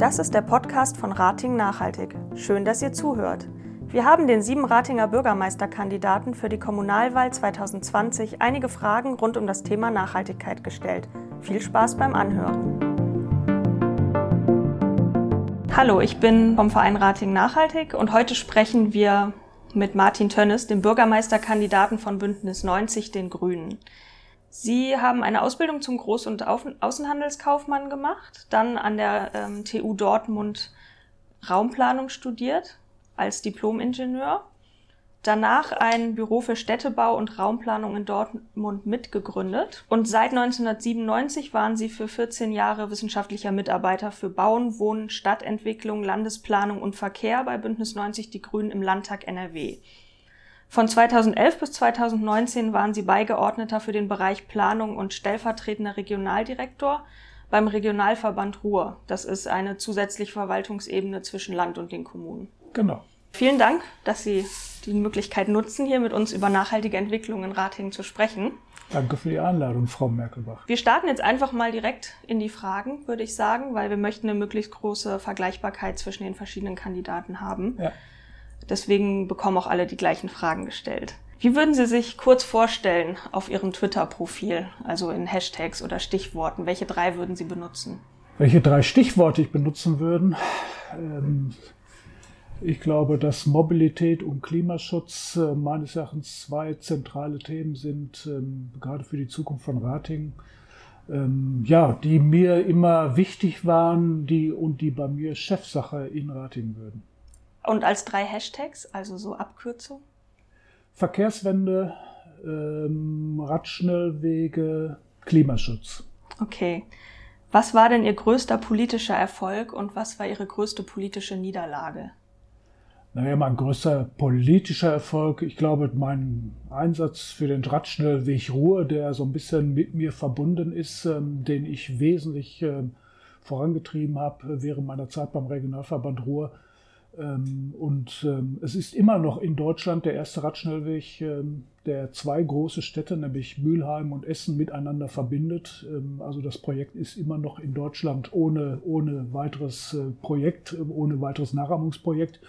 Das ist der Podcast von Rating Nachhaltig. Schön, dass ihr zuhört. Wir haben den sieben Ratinger Bürgermeisterkandidaten für die Kommunalwahl 2020 einige Fragen rund um das Thema Nachhaltigkeit gestellt. Viel Spaß beim Anhören. Hallo, ich bin vom Verein Rating Nachhaltig und heute sprechen wir mit Martin Tönnes, dem Bürgermeisterkandidaten von Bündnis 90, den Grünen. Sie haben eine Ausbildung zum Groß- und Außenhandelskaufmann gemacht, dann an der ähm, TU Dortmund Raumplanung studiert als Diplomingenieur, danach ein Büro für Städtebau und Raumplanung in Dortmund mitgegründet und seit 1997 waren Sie für 14 Jahre wissenschaftlicher Mitarbeiter für Bauen, Wohnen, Stadtentwicklung, Landesplanung und Verkehr bei Bündnis 90 Die Grünen im Landtag NRW. Von 2011 bis 2019 waren sie Beigeordneter für den Bereich Planung und stellvertretender Regionaldirektor beim Regionalverband Ruhr. Das ist eine zusätzliche Verwaltungsebene zwischen Land und den Kommunen. Genau. Vielen Dank, dass Sie die Möglichkeit nutzen, hier mit uns über nachhaltige Entwicklung in Ratingen zu sprechen. Danke für die Einladung, Frau Merkelbach. Wir starten jetzt einfach mal direkt in die Fragen, würde ich sagen, weil wir möchten eine möglichst große Vergleichbarkeit zwischen den verschiedenen Kandidaten haben. Ja. Deswegen bekommen auch alle die gleichen Fragen gestellt. Wie würden Sie sich kurz vorstellen auf Ihrem Twitter-Profil, also in Hashtags oder Stichworten? Welche drei würden Sie benutzen? Welche drei Stichworte ich benutzen würde? Ähm, ich glaube, dass Mobilität und Klimaschutz äh, meines Erachtens zwei zentrale Themen sind, ähm, gerade für die Zukunft von Rating. Ähm, ja, die mir immer wichtig waren, die und die bei mir Chefsache in Rating würden. Und als drei Hashtags, also so Abkürzung? Verkehrswende, ähm, Radschnellwege, Klimaschutz. Okay. Was war denn Ihr größter politischer Erfolg und was war Ihre größte politische Niederlage? Naja, mein größter politischer Erfolg, ich glaube, mein Einsatz für den Radschnellweg Ruhr, der so ein bisschen mit mir verbunden ist, ähm, den ich wesentlich ähm, vorangetrieben habe während meiner Zeit beim Regionalverband Ruhr, und ähm, es ist immer noch in Deutschland der erste Radschnellweg, ähm, der zwei große Städte, nämlich Mülheim und Essen, miteinander verbindet. Also das Projekt ist immer noch in Deutschland ohne, ohne weiteres äh, Projekt, ohne weiteres Nachahmungsprojekt.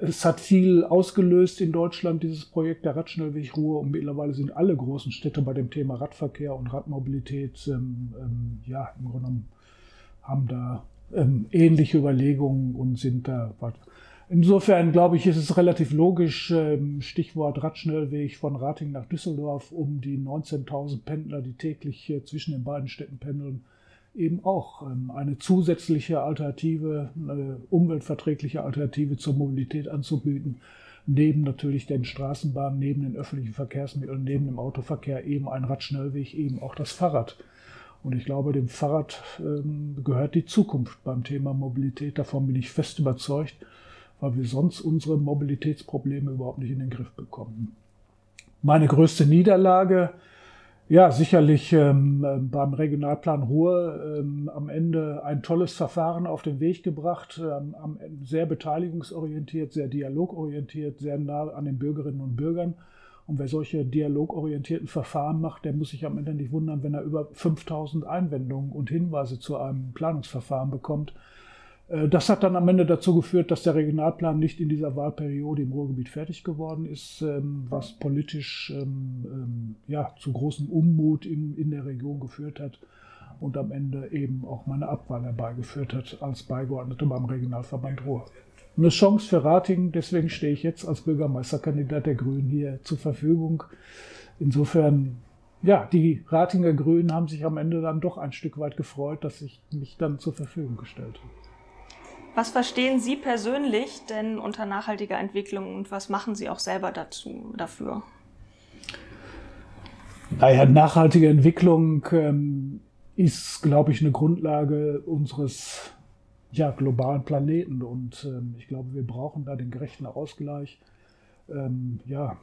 Es hat viel ausgelöst in Deutschland, dieses Projekt der Radschnellweg Ruhr. Und mittlerweile sind alle großen Städte bei dem Thema Radverkehr und Radmobilität, ja, im Grunde genommen haben da ähm, ähnliche Überlegungen und sind da. Insofern glaube ich, ist es relativ logisch, ähm, Stichwort Radschnellweg von Rating nach Düsseldorf, um die 19.000 Pendler, die täglich zwischen den beiden Städten pendeln, eben auch ähm, eine zusätzliche Alternative, eine umweltverträgliche Alternative zur Mobilität anzubieten, neben natürlich den Straßenbahnen, neben den öffentlichen Verkehrsmitteln, neben dem Autoverkehr eben ein Radschnellweg, eben auch das Fahrrad. Und ich glaube, dem Fahrrad ähm, gehört die Zukunft beim Thema Mobilität. Davon bin ich fest überzeugt, weil wir sonst unsere Mobilitätsprobleme überhaupt nicht in den Griff bekommen. Meine größte Niederlage, ja, sicherlich ähm, beim Regionalplan Ruhr ähm, am Ende ein tolles Verfahren auf den Weg gebracht, ähm, sehr beteiligungsorientiert, sehr dialogorientiert, sehr nah an den Bürgerinnen und Bürgern. Und wer solche dialogorientierten Verfahren macht, der muss sich am Ende nicht wundern, wenn er über 5000 Einwendungen und Hinweise zu einem Planungsverfahren bekommt. Äh, das hat dann am Ende dazu geführt, dass der Regionalplan nicht in dieser Wahlperiode im Ruhrgebiet fertig geworden ist, ähm, was politisch ähm, ähm, ja, zu großem Unmut in, in der Region geführt hat und am Ende eben auch meine Abwahl herbeigeführt hat als Beigeordneter beim Regionalverband Ruhr eine Chance für Ratingen. Deswegen stehe ich jetzt als Bürgermeisterkandidat der Grünen hier zur Verfügung. Insofern, ja, die Ratinger Grünen haben sich am Ende dann doch ein Stück weit gefreut, dass ich mich dann zur Verfügung gestellt habe. Was verstehen Sie persönlich denn unter nachhaltiger Entwicklung und was machen Sie auch selber dazu, dafür? Naja, nachhaltige Entwicklung ähm, ist, glaube ich, eine Grundlage unseres ja, globalen Planeten. Und ähm, ich glaube, wir brauchen da den gerechten Ausgleich. Ähm, ja,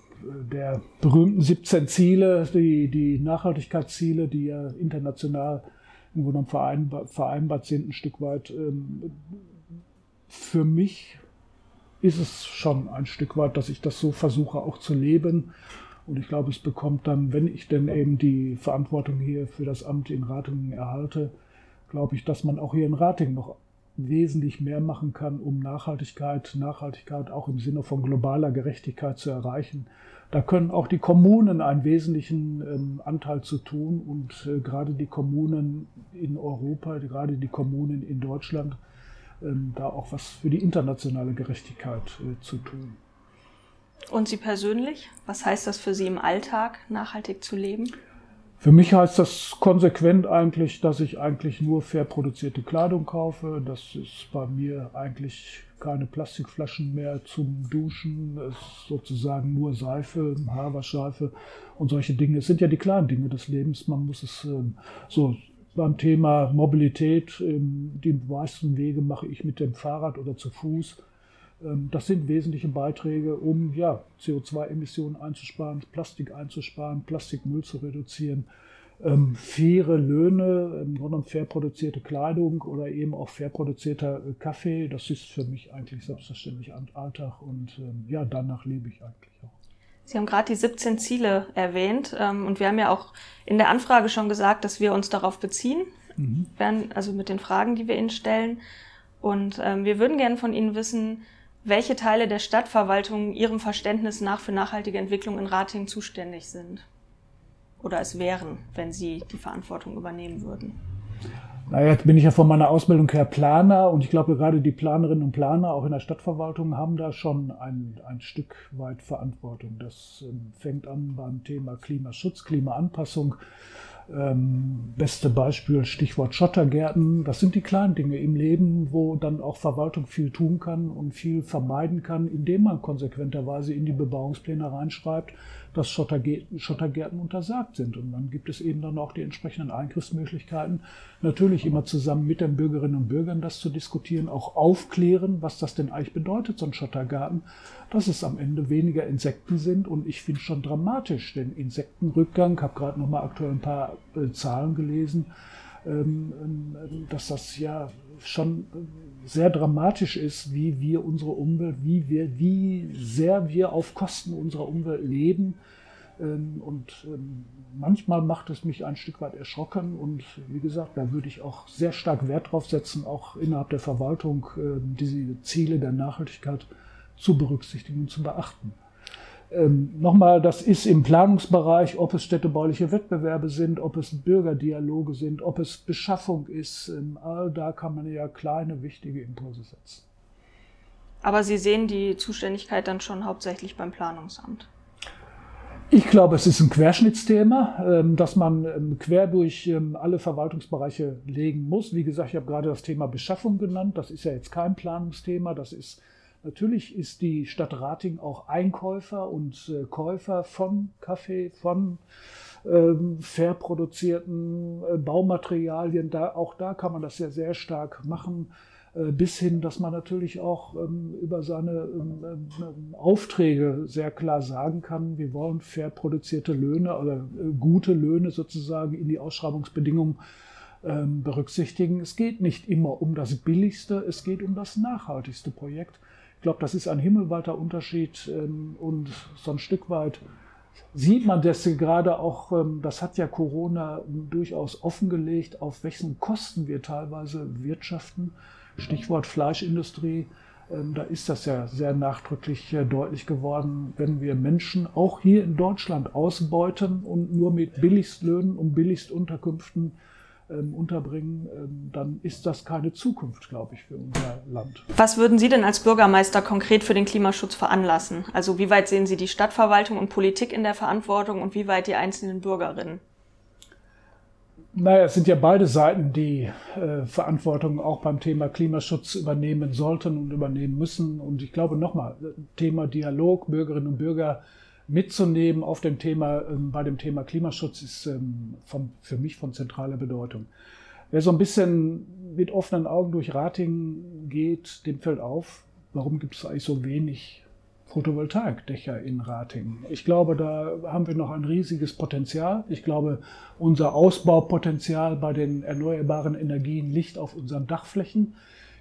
der berühmten 17 Ziele, die, die Nachhaltigkeitsziele, die ja international im Grunde vereinbar, vereinbart sind, ein Stück weit. Ähm, für mich ist es schon ein Stück weit, dass ich das so versuche auch zu leben. Und ich glaube, es bekommt dann, wenn ich denn eben die Verantwortung hier für das Amt in Ratingen erhalte, glaube ich, dass man auch hier in Ratingen noch wesentlich mehr machen kann, um Nachhaltigkeit, Nachhaltigkeit auch im Sinne von globaler Gerechtigkeit zu erreichen. Da können auch die Kommunen einen wesentlichen ähm, Anteil zu tun und äh, gerade die Kommunen in Europa, gerade die Kommunen in Deutschland, ähm, da auch was für die internationale Gerechtigkeit äh, zu tun. Und Sie persönlich? Was heißt das für Sie im Alltag, nachhaltig zu leben? Für mich heißt das konsequent eigentlich, dass ich eigentlich nur fair produzierte Kleidung kaufe. Das ist bei mir eigentlich keine Plastikflaschen mehr zum Duschen. Es ist sozusagen nur Seife, Haarwaschseife und solche Dinge. Es sind ja die kleinen Dinge des Lebens. Man muss es ähm, so beim Thema Mobilität. Ähm, die meisten Wege mache ich mit dem Fahrrad oder zu Fuß. Ähm, das sind wesentliche Beiträge, um ja, CO2-Emissionen einzusparen, Plastik einzusparen, Plastikmüll zu reduzieren, ähm, faire Löhne, im Grunde genommen fair produzierte Kleidung oder eben auch fair produzierter äh, Kaffee. Das ist für mich eigentlich selbstverständlich Alltag und ähm, ja, danach lebe ich eigentlich auch. Sie haben gerade die 17 Ziele erwähnt ähm, und wir haben ja auch in der Anfrage schon gesagt, dass wir uns darauf beziehen, mhm. werden, also mit den Fragen, die wir Ihnen stellen. Und ähm, wir würden gerne von Ihnen wissen, welche Teile der Stadtverwaltung Ihrem Verständnis nach für nachhaltige Entwicklung in Ratingen zuständig sind oder es wären, wenn Sie die Verantwortung übernehmen würden. Naja, jetzt bin ich ja von meiner Ausbildung her Planer und ich glaube, gerade die Planerinnen und Planer auch in der Stadtverwaltung haben da schon ein, ein Stück weit Verantwortung. Das ähm, fängt an beim Thema Klimaschutz, Klimaanpassung. Ähm, beste Beispiel, Stichwort Schottergärten. Das sind die kleinen Dinge im Leben, wo dann auch Verwaltung viel tun kann und viel vermeiden kann, indem man konsequenterweise in die Bebauungspläne reinschreibt, dass Schottergärten, untersagt sind. Und dann gibt es eben dann auch die entsprechenden Eingriffsmöglichkeiten. Natürlich immer zusammen mit den Bürgerinnen und Bürgern das zu diskutieren, auch aufklären, was das denn eigentlich bedeutet, so ein Schottergarten, dass es am Ende weniger Insekten sind. Und ich finde schon dramatisch, den Insektenrückgang, habe gerade noch mal aktuell ein paar äh, Zahlen gelesen, ähm, ähm, dass das ja schon sehr dramatisch ist, wie wir unsere Umwelt, wie wir, wie sehr wir auf Kosten unserer Umwelt leben. Ähm, und manchmal macht es mich ein Stück weit erschrocken. Und wie gesagt, da würde ich auch sehr stark Wert drauf setzen, auch innerhalb der Verwaltung diese Ziele der Nachhaltigkeit zu berücksichtigen und zu beachten. Ähm, Nochmal, das ist im Planungsbereich, ob es städtebauliche Wettbewerbe sind, ob es Bürgerdialoge sind, ob es Beschaffung ist. Ähm, all da kann man ja kleine, wichtige Impulse setzen. Aber Sie sehen die Zuständigkeit dann schon hauptsächlich beim Planungsamt. Ich glaube, es ist ein Querschnittsthema, ähm, das man ähm, quer durch ähm, alle Verwaltungsbereiche legen muss. Wie gesagt, ich habe gerade das Thema Beschaffung genannt. Das ist ja jetzt kein Planungsthema. Das ist Natürlich ist die Stadt Rating auch Einkäufer und äh, Käufer von Kaffee, von ähm, fair produzierten äh, Baumaterialien. Da, auch da kann man das ja sehr stark machen, äh, bis hin, dass man natürlich auch ähm, über seine ähm, ähm Aufträge sehr klar sagen kann, wir wollen fair produzierte Löhne oder äh, gute Löhne sozusagen in die Ausschreibungsbedingungen ähm, berücksichtigen. Es geht nicht immer um das billigste, es geht um das nachhaltigste Projekt. Ich glaube, das ist ein himmelweiter Unterschied ähm, und so ein Stück weit sieht man das gerade auch, ähm, das hat ja Corona durchaus offengelegt, auf welchen Kosten wir teilweise wirtschaften. Stichwort Fleischindustrie. Ähm, da ist das ja sehr nachdrücklich äh, deutlich geworden, wenn wir Menschen auch hier in Deutschland ausbeuten und nur mit Billigstlöhnen und Billigstunterkünften ähm, unterbringen, ähm, dann ist das keine Zukunft, glaube ich, für unser Land. Was würden Sie denn als Bürgermeister konkret für den Klimaschutz veranlassen? Also wie weit sehen Sie die Stadtverwaltung und Politik in der Verantwortung und wie weit die einzelnen Bürgerinnen? Naja, es sind ja beide Seiten, die äh, Verantwortung auch beim Thema Klimaschutz übernehmen sollten und übernehmen müssen. Und ich glaube nochmal, Thema Dialog, Bürgerinnen und Bürger mitzunehmen auf dem Thema, ähm, bei dem Thema Klimaschutz ist ähm, von, für mich von zentraler Bedeutung. Wer so ein bisschen mit offenen Augen durch Ratingen geht, dem fällt auf, warum gibt es eigentlich so wenig Photovoltaikdächer in Ratingen. Ich glaube, da haben wir noch ein riesiges Potenzial. Ich glaube, unser Ausbaupotenzial bei den erneuerbaren Energien liegt auf unseren Dachflächen.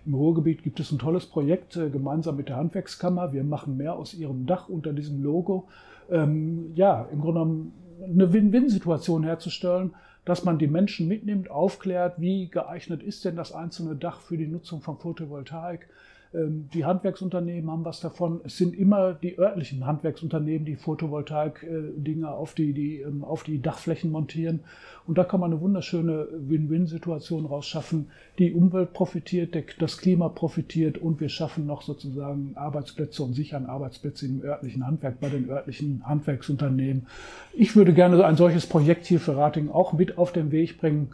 Im Ruhrgebiet gibt es ein tolles Projekt äh, gemeinsam mit der Handwerkskammer. Wir machen mehr aus ihrem Dach unter diesem Logo. Ähm, ja, im Grunde genommen eine Win-Win-Situation herzustellen. dass man die Menschen mitnimmt, aufklärt, wie geeignet ist denn das einzelne Dach für die Nutzung von Photovoltaik, die Handwerksunternehmen haben was davon. Es sind immer die örtlichen Handwerksunternehmen, die Photovoltaik-Dinge auf die, die, ähm, auf die Dachflächen montieren. Und da kann man eine wunderschöne Win-Win-Situation rausschaffen. Die Umwelt profitiert, das Klima profitiert und wir schaffen noch sozusagen Arbeitsplätze und sichern Arbeitsplätze im örtlichen Handwerk, bei den örtlichen Handwerksunternehmen. Ich würde gerne ein solches Projekt hier für Rating auch mit auf den Weg bringen,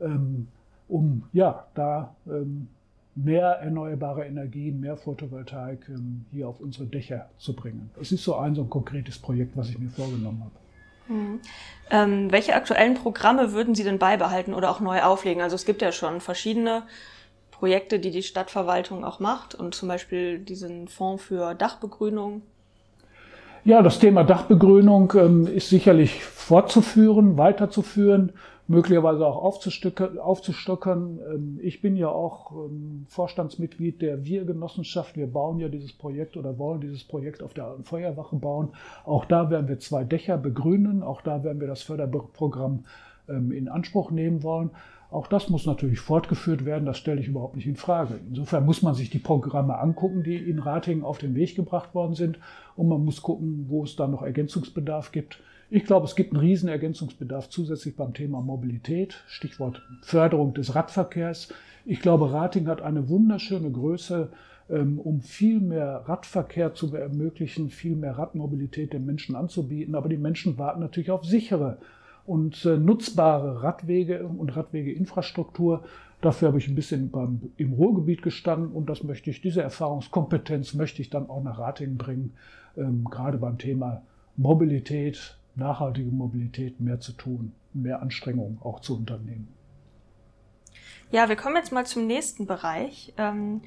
ähm, um ja, da mehr erneuerbare Energien, mehr Photovoltaik ähm, hier auf unsere Dächer zu bringen. Das ist so ein so ein konkretes Projekt, was ich mir vorgenommen habe. Mhm. Ähm, welche aktuellen Programme würden Sie denn beibehalten oder auch neu auflegen? Also es gibt ja schon verschiedene Projekte, die die Stadtverwaltung auch macht und zum Beispiel diesen Fonds für Dachbegrünung. Ja, das Thema Dachbegrünung ähm, ist sicherlich fortzuführen, weiterzuführen möglicherweise auch aufzustockern. Ähm, ich bin ja auch ähm, Vorstandsmitglied der Wir-Genossenschaft. Wir bauen ja dieses Projekt oder wollen dieses Projekt auf der alten Feuerwache bauen. Auch da werden wir zwei Dächer begrünen. Auch da werden wir das Förderprogramm ähm, in Anspruch nehmen wollen. Auch das muss natürlich fortgeführt werden, das stelle ich überhaupt nicht in Frage. Insofern muss man sich die Programme angucken, die in Ratingen auf den Weg gebracht worden sind und man muss gucken, wo es da noch Ergänzungsbedarf gibt. Ich glaube, es gibt einen riesen Ergänzungsbedarf zusätzlich beim Thema Mobilität, Stichwort Förderung des Radverkehrs. Ich glaube, Rating hat eine wunderschöne Größe, ähm, um viel mehr Radverkehr zu ermöglichen, viel mehr Radmobilität den Menschen anzubieten. Aber die Menschen warten natürlich auf sichere und äh, nutzbare Radwege und Radwegeinfrastruktur. Dafür habe ich ein bisschen beim, im Ruhrgebiet gestanden und das möchte ich, diese Erfahrungskompetenz möchte ich dann auch nach Ratingen bringen, ähm, gerade beim Thema Mobilität, nachhaltige Mobilität mehr zu tun, mehr Anstrengungen auch zu unternehmen. Ja, wir kommen jetzt mal zum nächsten Bereich. Ähm,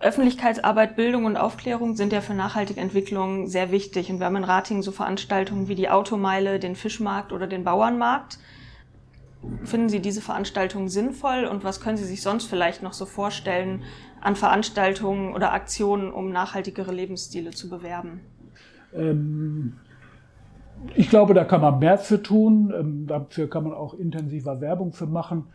Öffentlichkeitsarbeit, Bildung und Aufklärung sind ja für nachhaltige Entwicklung sehr wichtig. Und wir haben in Ratingen so Veranstaltungen wie die Automeile, den Fischmarkt oder den Bauernmarkt. Finden Sie diese Veranstaltungen sinnvoll und was können Sie sich sonst vielleicht noch so vorstellen an Veranstaltungen oder Aktionen, um nachhaltigere Lebensstile zu bewerben? Ähm, ich glaube, da kann man mehr für tun. Ähm, dafür kann man auch intensiver Werbung für machen.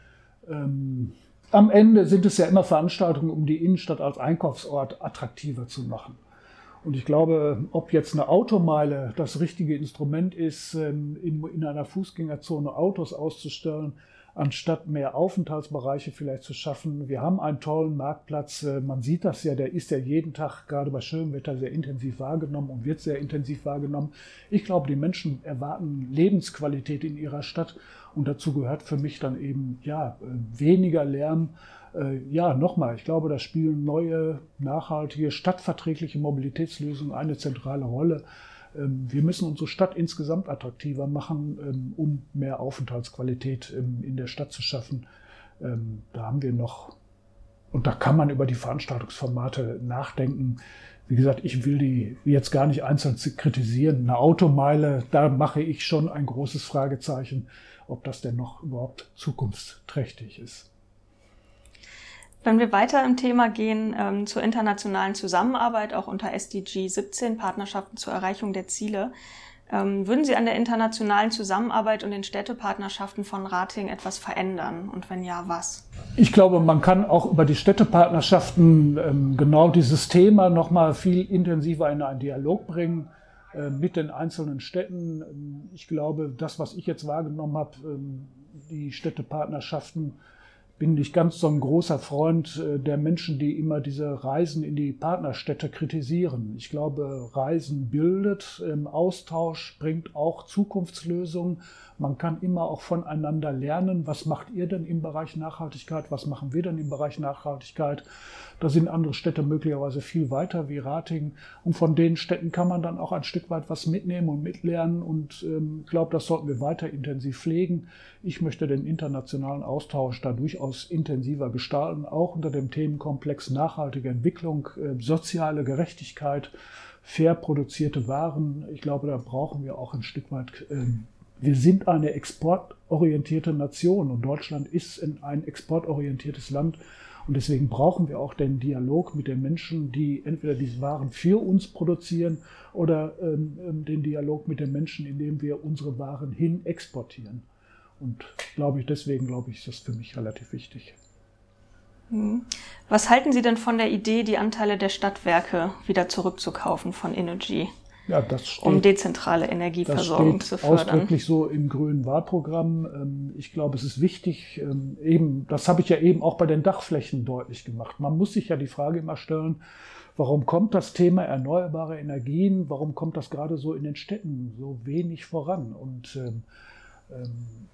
Ähm, am Ende sind es ja immer Veranstaltungen, um die Innenstadt als Einkaufsort attraktiver zu machen. Und ich glaube, ob jetzt eine Automeile das richtige Instrument ist, ähm, in, einer Fußgängerzone Autos auszustellen, anstatt mehr Aufenthaltsbereiche vielleicht zu schaffen. Wir haben einen tollen Marktplatz. Äh, man sieht das ja, der ist ja jeden Tag gerade bei schönem Wetter sehr intensiv wahrgenommen und wird sehr intensiv wahrgenommen. Ich glaube, die Menschen erwarten Lebensqualität in ihrer Stadt und dazu gehört für mich dann eben ja äh, weniger Lärm. Äh, ja, nochmal, ich glaube, da spielen neue, nachhaltige, stadtverträgliche Mobilitätslösungen eine zentrale Rolle. Ähm, wir müssen unsere Stadt insgesamt attraktiver machen, ähm, um mehr Aufenthaltsqualität ähm, in der Stadt zu schaffen. Da haben wir noch, und da kann man über die Veranstaltungsformate nachdenken. Wie gesagt, ich will die jetzt gar nicht einzeln kritisieren. Eine Automeile, da mache ich schon ein großes Fragezeichen, ob das denn noch überhaupt zukunftsträchtig ist. Wenn wir weiter im Thema gehen ähm, zur internationalen Zusammenarbeit, auch unter SDG 17, Partnerschaften zur Erreichung der Ziele, ähm, würden Sie an der internationalen Zusammenarbeit und den Städtepartnerschaften von Rating etwas verändern? Und wenn ja, was? Ich glaube, man kann auch über die Städtepartnerschaften ähm, genau dieses Thema nochmal viel intensiver in einen Dialog bringen äh, mit den einzelnen Städten. Ähm, ich glaube, das, was ich jetzt wahrgenommen habe, ähm, die Städtepartnerschaften bin nicht ganz so ein großer Freund äh, der Menschen, die immer diese Reisen in die Partnerstädte kritisieren. Ich glaube, Reisen bildet, Austausch bringt auch Zukunftslösungen. Man kann immer auch voneinander lernen. Was macht ihr denn im Bereich Nachhaltigkeit? Was machen wir denn im Bereich Nachhaltigkeit? Da sind andere Städte möglicherweise viel weiter wie Rating. Und von den Städten kann man dann auch ein Stück weit was mitnehmen und mitlernen. Und ähm, ich glaube, das sollten wir weiter intensiv pflegen. Ich möchte den internationalen Austausch da durchaus intensiver gestalten, auch unter dem Themenkomplex nachhaltige Entwicklung, äh, soziale Gerechtigkeit, fair produzierte Waren. Ich glaube, da brauchen wir auch ein Stück weit ähm, wir sind eine exportorientierte Nation und Deutschland ist ein exportorientiertes Land. Und deswegen brauchen wir auch den Dialog mit den Menschen, die entweder diese Waren für uns produzieren oder ähm, ähm den Dialog mit den Menschen, indem wir unsere Waren hin exportieren. Und glaube ich, deswegen glaube ich, ist das für mich relativ wichtig. Hm. Was halten Sie denn von der Idee, die Anteile der Stadtwerke wieder zurückzukaufen von Energy? Ja, das steht, um dezentrale Energieversorgung das steht zu fördern. Ausdrücklich so im grünen Wahlprogramm. Ähm, ich glaube, es ist wichtig, ähm, eben, das habe ich ja eben auch bei den Dachflächen deutlich gemacht. Man muss sich ja die Frage immer stellen, warum kommt das Thema erneuerbare Energien, warum kommt das gerade so in den Städten so wenig voran? Und ähm, ähm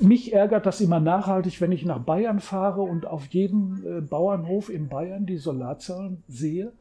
mich ärgert das immer nachhaltig, wenn ich nach Bayern fahre und auf jedem äh, Bauernhof in Bayern die Solarzellen sehe.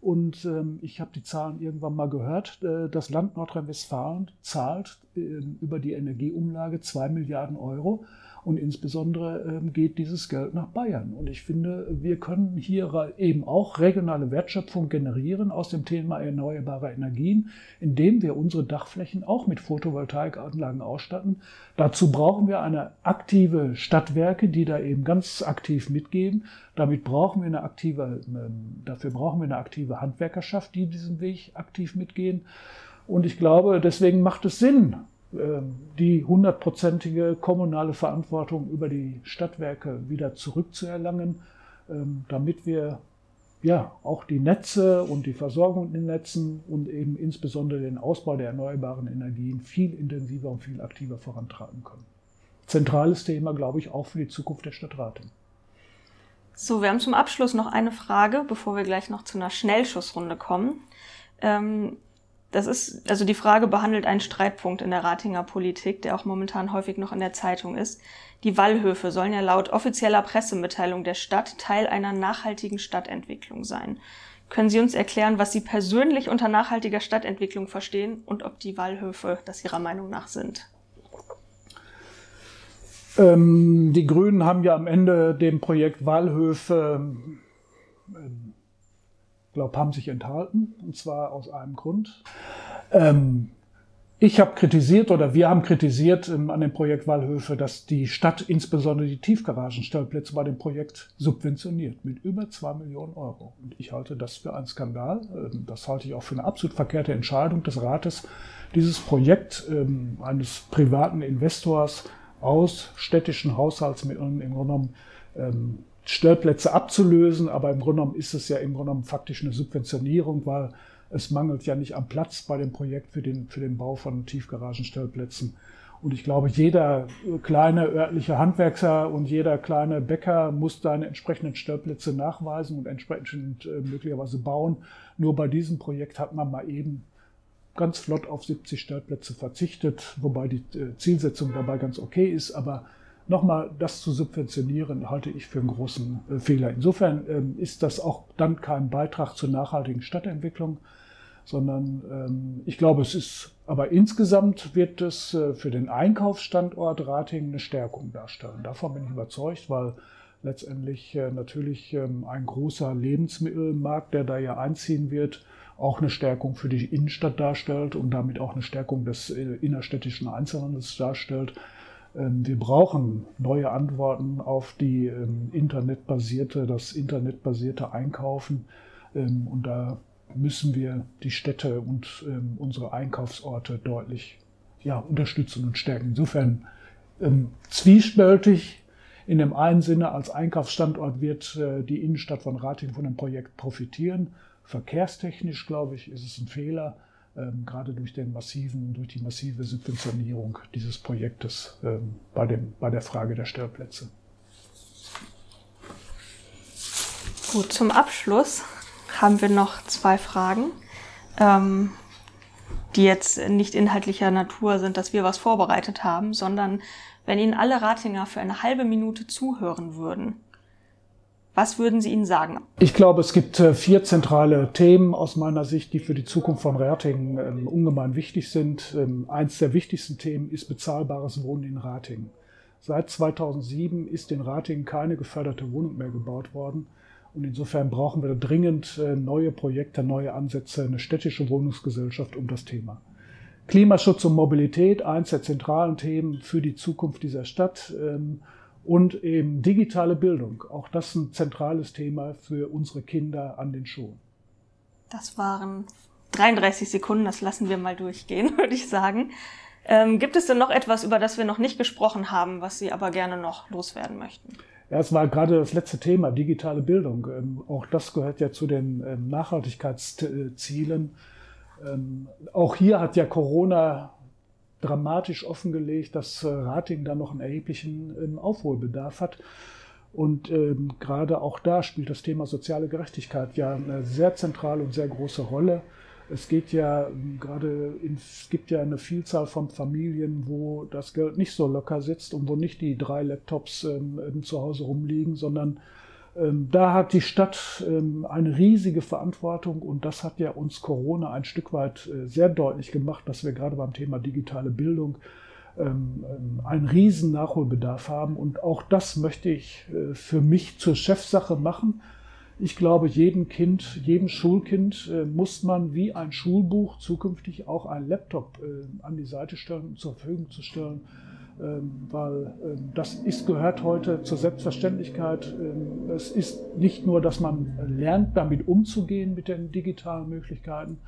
Und ähm, ich habe die Zahlen irgendwann mal gehört. Äh, das Land Nordrhein-Westfalen zahlt äh, über die Energieumlage zwei Milliarden Euro und insbesondere ähm, geht dieses Geld nach Bayern. Und ich finde, wir können hier eben auch regionale Wertschöpfung generieren aus dem Thema erneuerbare Energien, indem wir unsere Dachflächen auch mit Photovoltaikanlagen ausstatten. Dazu brauchen wir eine aktive Stadtwerke, die da eben ganz aktiv mitgeben. Damit brauchen wir eine aktive, ähm, dafür brauchen wir eine aktive Handwerkerschaft, die diesen Weg aktiv mitgehen. Und ich glaube, deswegen macht es Sinn, die hundertprozentige kommunale Verantwortung über die Stadtwerke wieder zurückzuerlangen, ähm, damit wir ja auch die Netze und die Versorgung in den Netzen und eben insbesondere den Ausbau der erneuerbaren Energien viel intensiver und viel aktiver vorantreiben können. Zentrales Thema, glaube ich, auch für die Zukunft der Stadt Rating. So, wir haben zum Abschluss noch eine Frage, bevor wir gleich noch zu einer Schnellschussrunde kommen. Ähm, das ist, also die Frage behandelt einen Streitpunkt in der Ratinger Politik, der auch momentan häufig noch in der Zeitung ist. Die Wallhöfe sollen ja laut offizieller Pressemitteilung der Stadt Teil einer nachhaltigen Stadtentwicklung sein. Können Sie uns erklären, was Sie persönlich unter nachhaltiger Stadtentwicklung verstehen und ob die Wallhöfe das Ihrer Meinung nach sind? Ähm, die Grünen haben ja am Ende dem Projekt Wallhöfe ähm, glaube, haben sich enthalten, und zwar aus einem Grund. Ähm, ich habe kritisiert oder wir haben kritisiert ähm, an dem Projekt Wallhöfe, dass die Stadt insbesondere die Tiefgaragenstellplätze bei dem Projekt subventioniert mit über zwei Millionen Euro. Und ich halte das für einen Skandal. Ähm, das halte ich auch für eine absolut verkehrte Entscheidung des Rates, dieses Projekt ähm, eines privaten Investors aus städtischen Haushaltsmitteln im Grunde genommen ähm, Stellplätze abzulösen, aber im Grunde genommen ist es ja im Grunde genommen faktisch eine Subventionierung, weil es mangelt ja nicht am Platz bei dem Projekt für den, für den Bau von Tiefgaragenstellplätzen. Und ich glaube, jeder kleine örtliche Handwerker und jeder kleine Bäcker muss seine entsprechenden Stellplätze nachweisen und entsprechend äh, möglicherweise bauen. Nur bei diesem Projekt hat man mal eben ganz flott auf 70 Stellplätze verzichtet, wobei die äh, Zielsetzung dabei ganz okay ist, aber nochmal das zu subventionieren, halte ich für einen großen äh, Fehler. Insofern ähm, ist das auch dann kein Beitrag zur nachhaltigen Stadtentwicklung, sondern ähm, ich glaube, es ist, aber insgesamt wird es äh, für den Einkaufsstandort Ratingen eine Stärkung darstellen. Davon bin ich überzeugt, weil letztendlich äh, natürlich ähm, ein großer Lebensmittelmarkt, der da ja einziehen wird, auch eine Stärkung für die Innenstadt darstellt und damit auch eine Stärkung des äh, innerstädtischen Einzelhandels darstellt. Ähm, wir brauchen neue Antworten auf die ähm, internetbasierte, das internetbasierte Einkaufen. Ähm, und da müssen wir die Städte und unsere Einkaufsorte deutlich ja, unterstützen und stärken. Insofern zwiespältig. In dem einen Sinne, als Einkaufsstandort wird äh, die Innenstadt von Rating von dem Projekt profitieren. Verkehrstechnisch, glaube ich, ist es ein Fehler ähm, gerade durch, den massiven, durch die massive Subventionierung dieses Projektes ähm, bei, dem, bei der Frage der Stellplätze. Gut, zum Abschluss haben wir noch zwei Fragen, ähm, die jetzt nicht inhaltlicher Natur sind, dass wir was vorbereitet haben, sondern wenn Ihnen alle Ratinger für eine halbe Minute zuhören würden, was würden Sie ihnen sagen? Ich glaube, es gibt äh, vier zentrale Themen aus meiner Sicht, die für die Zukunft von Ratingen ähm, ungemein wichtig sind. Ähm, eins der wichtigsten Themen ist bezahlbares Wohnen in Ratingen. Seit 2007 ist in Ratingen keine geförderte Wohnung mehr gebaut worden. Und insofern brauchen wir dringend äh, neue Projekte, neue Ansätze, eine städtische Wohnungsgesellschaft um das Thema. Klimaschutz und Mobilität, eins der zentralen Themen für die Zukunft dieser Stadt. Und eben digitale Bildung, auch das ein zentrales Thema für unsere Kinder an den Schulen. Das waren 33 Sekunden, das lassen wir mal durchgehen, würde ich sagen. Ähm, gibt es denn noch etwas, über das wir noch nicht gesprochen haben, was Sie aber gerne noch loswerden möchten? Ja, es war gerade das letzte Thema, digitale Bildung. Ähm, auch das gehört ja zu den ähm, Nachhaltigkeitszielen. Ähm, auch hier hat ja Corona dramatisch offengelegt, dass äh, Rating da noch einen erheblichen ähm, Aufholbedarf hat. Und ähm, gerade auch da spielt das Thema soziale Gerechtigkeit ja eine sehr zentrale und sehr große Rolle. Es geht ja gerade, es gibt ja eine Vielzahl von Familien, wo das Geld nicht so locker sitzt und wo nicht die drei Laptops ähm, zu Hause rumliegen, sondern ähm, da hat die Stadt ähm, eine riesige Verantwortung und das hat ja uns Corona ein Stück weit äh, sehr deutlich gemacht, dass wir gerade beim Thema digitale Bildung ähm, ähm, einen riesen Nachholbedarf haben. Und auch das möchte ich äh, für mich zur Chefsache machen. Ich glaube, jedem Kind, jedem Schulkind äh, muss man wie ein Schulbuch zukünftig auch ein Laptop an die Seite stellen, zur Verfügung zu stellen, ähm, weil ähm, das ist, gehört heute zur Selbstverständlichkeit. Ähm, es ist nicht nur, dass man lernt, damit umzugehen mit den digitalen Möglichkeiten,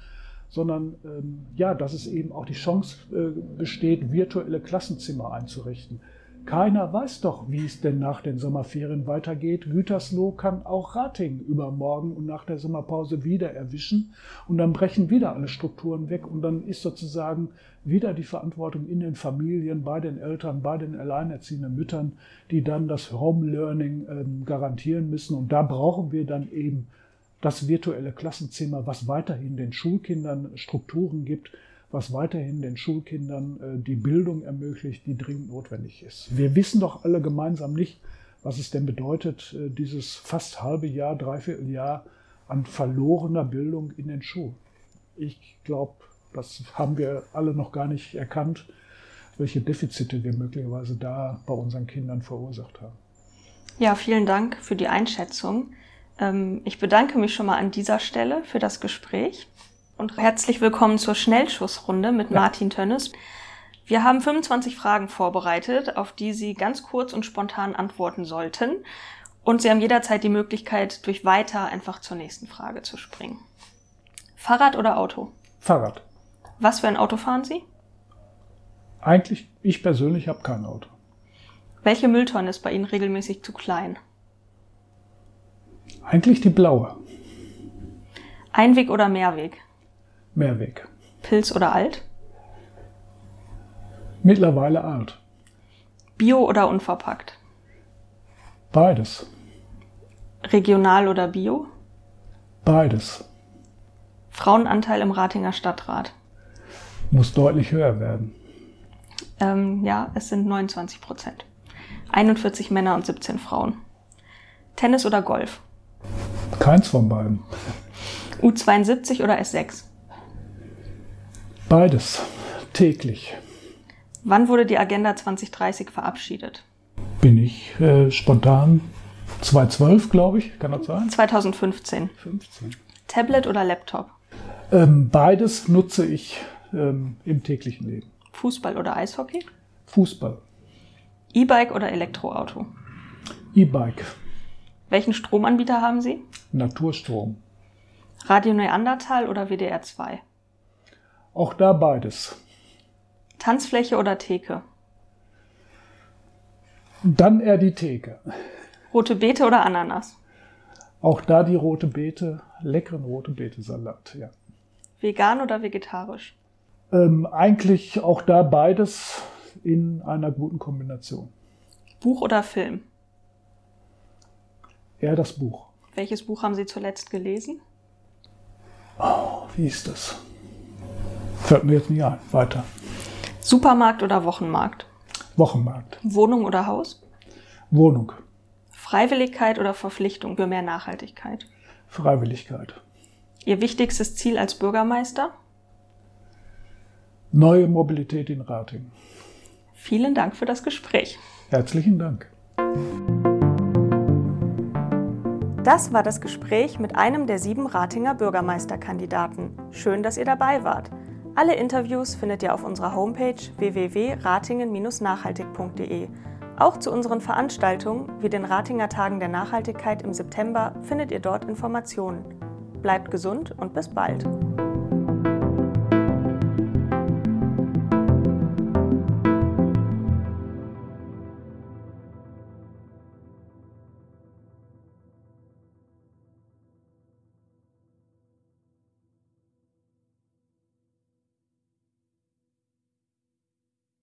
sondern ähm, ja, dass es eben auch die Chance äh, besteht, virtuelle Klassenzimmer einzurichten. Keiner weiß doch, wie es denn nach den Sommerferien weitergeht. Gütersloh kann auch Rating übermorgen und nach der Sommerpause wieder erwischen. Und dann brechen wieder alle Strukturen weg. Und dann ist sozusagen wieder die Verantwortung in den Familien, bei den Eltern, bei den alleinerziehenden Müttern, die dann das Home Learning ähm, garantieren müssen. Und da brauchen wir dann eben das virtuelle Klassenzimmer, was weiterhin den Schulkindern Strukturen gibt, was weiterhin den Schulkindern äh, die Bildung ermöglicht, die dringend notwendig ist. Wir wissen doch alle gemeinsam nicht, was es denn bedeutet, äh, dieses fast halbe Jahr, dreiviertel Jahr an verlorener Bildung in den Schulen. Ich glaube, das haben wir alle noch gar nicht erkannt, welche Defizite wir möglicherweise da bei unseren Kindern verursacht haben. Ja, vielen Dank für die Einschätzung. Ähm, ich bedanke mich schon mal an dieser Stelle für das Gespräch und herzlich willkommen zur Schnellschussrunde mit ja. Martin Tönnes. Wir haben 25 Fragen vorbereitet, auf die Sie ganz kurz und spontan antworten sollten. Und Sie haben jederzeit die Möglichkeit, durch weiter einfach zur nächsten Frage zu springen. Fahrrad oder Auto? Fahrrad. Was für ein Auto fahren Sie? Eigentlich, ich persönlich habe kein Auto. Welche Mülltonne ist bei Ihnen regelmäßig zu klein? Eigentlich die blaue. Einweg oder Mehrweg? Mehrweg. Pilz oder alt? Mittlerweile alt. Bio oder unverpackt? Beides. Regional oder Bio? Beides. Frauenanteil im Ratinger Stadtrat? Muss deutlich höher werden. Ähm, ja, es sind 29 Prozent. 41 Männer und 17 Frauen. Tennis oder Golf? Keins von beiden. U72 oder S6? Beides. Täglich. Wann wurde die Agenda 2030 verabschiedet? Bin ich äh, spontan 2012, glaube ich, kann das sein? 2015. 15. Tablet oder Laptop? Ähm, beides nutze ich ähm, im täglichen Leben. Fußball oder Eishockey? Fußball. E-Bike oder Elektroauto? E-Bike. Welchen Stromanbieter haben Sie? Naturstrom. Radio Neandertal oder WDR 2? Auch da beides. Tanzfläche oder Theke? Dann eher die Theke. Rote Beete oder Ananas? Auch da die rote Beete, leckeren rote Beete-Salat, ja. Vegan oder vegetarisch? Ähm, eigentlich auch da beides in einer guten Kombination. Buch oder Film? Eher das Buch. Welches Buch haben Sie zuletzt gelesen? Oh, wie ist das? Fällt mir jetzt nicht ein. Weiter. Supermarkt oder Wochenmarkt? Wochenmarkt. Wohnung oder Haus? Wohnung. Freiwilligkeit oder Verpflichtung für mehr Nachhaltigkeit? Freiwilligkeit. Ihr wichtigstes Ziel als Bürgermeister? Neue Mobilität in Rating. Vielen Dank für das Gespräch. Herzlichen Dank. Das war das Gespräch mit einem der sieben Ratinger Bürgermeisterkandidaten. Schön, dass ihr dabei wart. Alle Interviews findet ihr auf unserer Homepage www.ratingen-nachhaltig.de. Auch zu unseren Veranstaltungen wie den Ratinger Tagen der Nachhaltigkeit im September findet ihr dort Informationen. Bleibt gesund und bis bald.